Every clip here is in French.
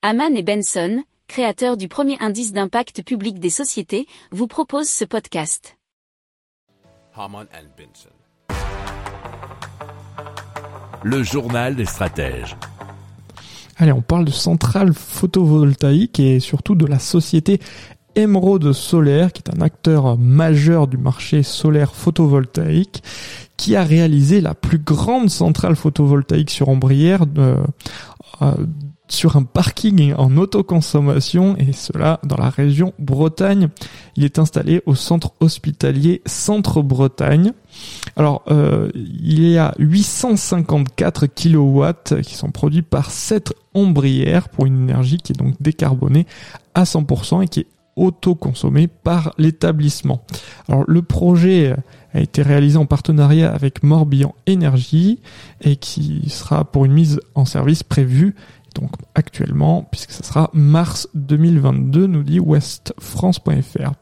Haman et Benson, créateurs du premier indice d'impact public des sociétés, vous proposent ce podcast. Haman and Benson. Le journal des stratèges. Allez, on parle de centrales photovoltaïques et surtout de la société Emerald Solaire, qui est un acteur majeur du marché solaire photovoltaïque, qui a réalisé la plus grande centrale photovoltaïque sur ombrière de, euh, sur un parking en autoconsommation et cela dans la région Bretagne. Il est installé au centre hospitalier Centre Bretagne. Alors, euh, il y a 854 kilowatts qui sont produits par cette ombrière pour une énergie qui est donc décarbonée à 100% et qui est autoconsommée par l'établissement. Alors, le projet a été réalisé en partenariat avec Morbihan Énergie et qui sera pour une mise en service prévue donc actuellement, puisque ce sera mars 2022, nous dit westfrance.fr.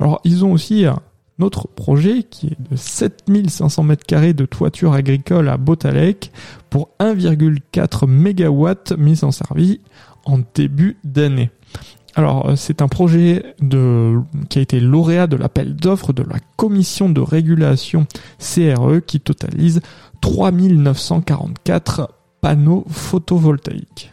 Alors ils ont aussi un autre projet qui est de 7500 m2 de toiture agricole à Botalec pour 1,4 MW mis en service en début d'année. Alors, c'est un projet de, qui a été lauréat de l'appel d'offres de la commission de régulation CRE qui totalise 3944 panneaux photovoltaïques.